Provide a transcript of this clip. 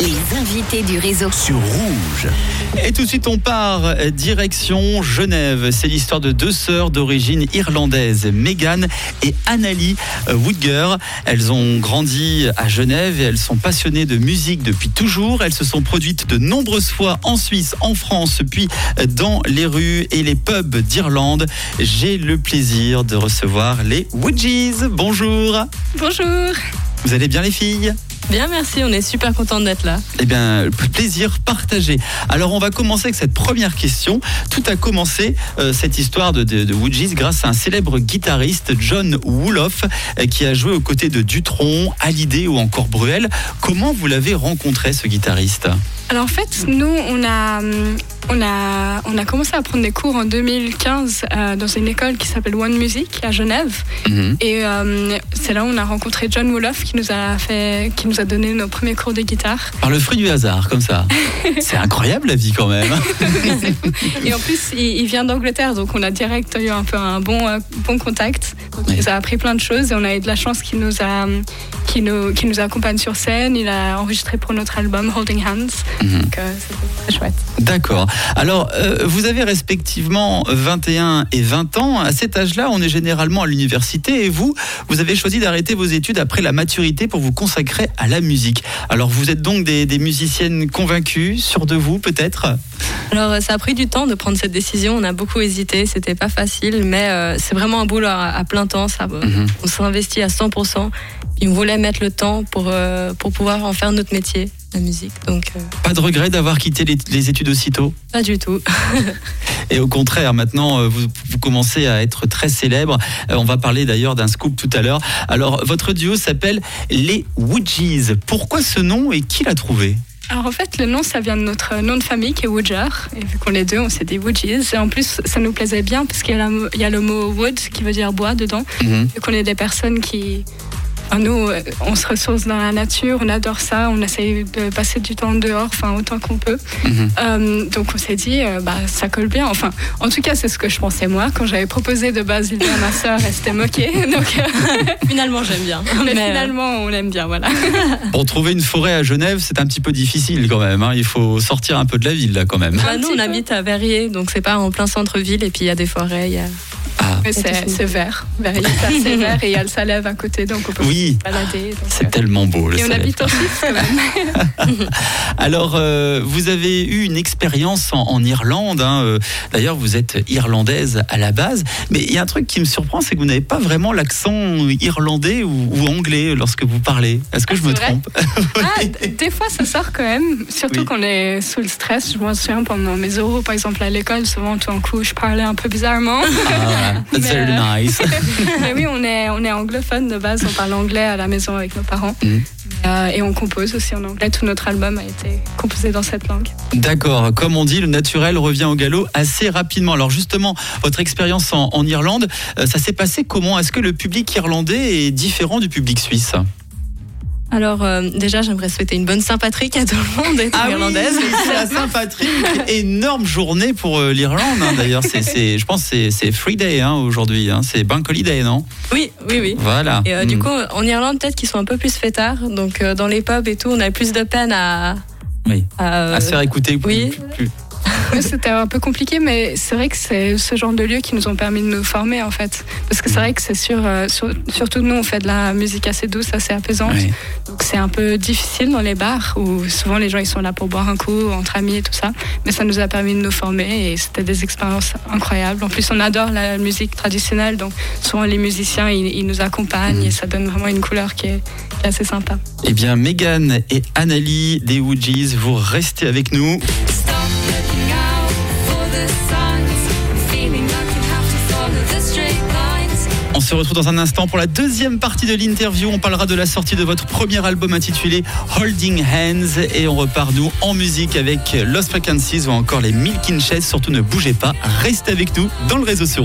Les invités du réseau. sur Rouge. Et tout de suite, on part euh, direction Genève. C'est l'histoire de deux sœurs d'origine irlandaise, Megan et Annalie euh, Woodger. Elles ont grandi à Genève et elles sont passionnées de musique depuis toujours. Elles se sont produites de nombreuses fois en Suisse, en France, puis euh, dans les rues et les pubs d'Irlande. J'ai le plaisir de recevoir les Woodgies. Bonjour. Bonjour. Vous allez bien les filles? Bien, merci. On est super contents d'être là. Eh bien, plaisir partagé. Alors, on va commencer avec cette première question. Tout a commencé, euh, cette histoire de, de, grâce à un célèbre guitariste, John Wooloff, euh, qui a joué aux côtés de Dutronc, Hallyday ou encore Bruel. Comment vous l'avez rencontré, ce guitariste? Alors en fait, nous, on a, hum, on a, on a commencé à prendre des cours en 2015 euh, dans une école qui s'appelle One Music à Genève. Mhm. Et euh, c'est là où on a rencontré John Woloff qui nous a fait, qui nous a donné nos premiers cours de guitare. Par le fruit du hasard, comme ça. C'est incroyable, la vie, quand même. Et en plus, il, il vient d'Angleterre, donc on a direct eu un peu un bon, euh, bon contact. Donc, Il Ouais. nous a appris plein de choses et on a eu de la chance qu'il nous a, qu'il nous, qu'il nous accompagne sur scène. Il a enregistré pour notre album Holding Hands. Mhm. Donc euh, c'était très chouette. D'accord. Alors, euh, vous avez respectivement 21 et 20 ans. À cet âge-là, on est généralement à l'université et vous, vous avez choisi d'arrêter vos études après la maturité pour vous consacrer à la musique. Alors, vous êtes donc des, des musiciennes convaincues, sûres de vous peut-être? Alors, ça a pris du temps de prendre cette décision. On a beaucoup hésité. C'était pas facile, mais euh, c'est vraiment un boulot à, à plein temps. Ça, Mhm. On s'est investi à 100%. On voulait mettre le temps pour, euh, pour pouvoir en faire notre métier, la musique. Donc, euh, Pas de regret d'avoir quitté les, les études aussitôt pas du tout. Et au contraire, maintenant, euh, vous, vous commencez à être très célèbre. On va parler d'ailleurs d'un scoop tout à l'heure. Alors, votre duo s'appelle les Woodgies. Pourquoi ce nom et qui l'a trouvé? Alors, en fait, le nom, ça vient de notre nom de famille qui est Woodger. Et vu qu'on est deux, on s'est dit Woodgies. Et en plus, ça nous plaisait bien parce qu'il y, a la- il y a le mot wood qui veut dire bois dedans. Mhm. Vu qu'on est des personnes qui. Enfin, nous, euh, on se ressource dans la nature, on adore ça, on essaye de passer du temps dehors, enfin autant qu'on peut. Mhm. Euh, donc on s'est dit, euh, bah, ça colle bien. Enfin, en tout cas, c'est ce que je pensais moi. Quand j'avais proposé de base l'idée à ma sœur, elle s'était moquée. Donc euh, Finalement, j'aime bien. mais Mais, euh, finalement, on aime bien, voilà. Pour trouver une forêt à Genève, c'est un petit peu difficile quand même. hein. Il faut sortir un peu de la ville là quand même. Bah, nous, on habite à Verrier, donc c'est pas en plein centre-ville, et puis il y a des forêts. il Y a... Ah, Mais c'est vert. C'est assez vert et il y a le Salève à côté, donc on peut oui, se balader. c'est euh, tellement beau le et on Salève. habite en Suisse quand même. Alors, euh, vous avez eu une expérience en, en Irlande. hein, euh, D'ailleurs, vous êtes irlandaise à la base. Mais il y a un truc qui me surprend, c'est que vous n'avez pas vraiment l'accent irlandais ou, ou anglais lorsque vous parlez. Est-ce que Ah, je me trompe Ah, des fois, ça sort quand même. Surtout Oui. quand on est sous le stress. Je me souviens pendant mes oraux, par exemple, à l'école, souvent, tout d'un coup, je parlais un peu bizarrement. Ah, That's very euh, nice. Mais oui, on est, on est anglophone de base. On parle anglais à la maison avec nos parents. Mhm. Euh, et on compose aussi en anglais. Tout notre album a été composé dans cette langue. D'accord. Comme on dit, le naturel revient au galop assez rapidement. Alors justement, votre expérience en, en Irlande, euh, ça s'est passé comment? Est-ce que le public irlandais est différent du public suisse? Alors, euh, déjà, j'aimerais souhaiter une bonne Saint-Patrick à tout le monde, et Ah irlandaise. oui, c'est la Saint-Patrick. Énorme journée pour euh, l'Irlande. hein, D'ailleurs, c'est, je pense que c'est, Free Day hein, aujourd'hui. hein. C'est Bank Holiday, non? Oui, oui, oui. Voilà. Et euh, du Mm. coup, en Irlande, peut-être qu'ils sont un peu plus fêtards. Donc, dans les pubs et tout, on a plus de peine à. Oui. à, à se faire écouter. plus- oui. plus- Ouais, C'était un peu compliqué, mais c'est vrai que c'est ce genre de lieux qui nous ont permis de nous former, en fait. Parce que c'est vrai que c'est sûr, euh, sur- surtout nous, on fait de la musique assez douce, assez apaisante. Oui. Donc c'est un peu difficile dans les bars où souvent les gens ils sont là pour boire un coup entre amis et tout ça. Mais ça nous a permis de nous former et c'était des expériences incroyables. En plus on adore la musique traditionnelle donc souvent les musiciens ils, ils nous accompagnent et ça donne vraiment une couleur qui est, qui est assez sympa. Eh bien, Megan et Annalie des Woodgies, vous restez avec nous. On se retrouve dans un instant pour la deuxième partie de l'interview. On parlera de la sortie de votre premier album intitulé Holding Hands et on repart nous en musique avec Lost Frequencies ou encore les Milk Chess. Surtout ne bougez pas, restez avec nous dans le réseau sur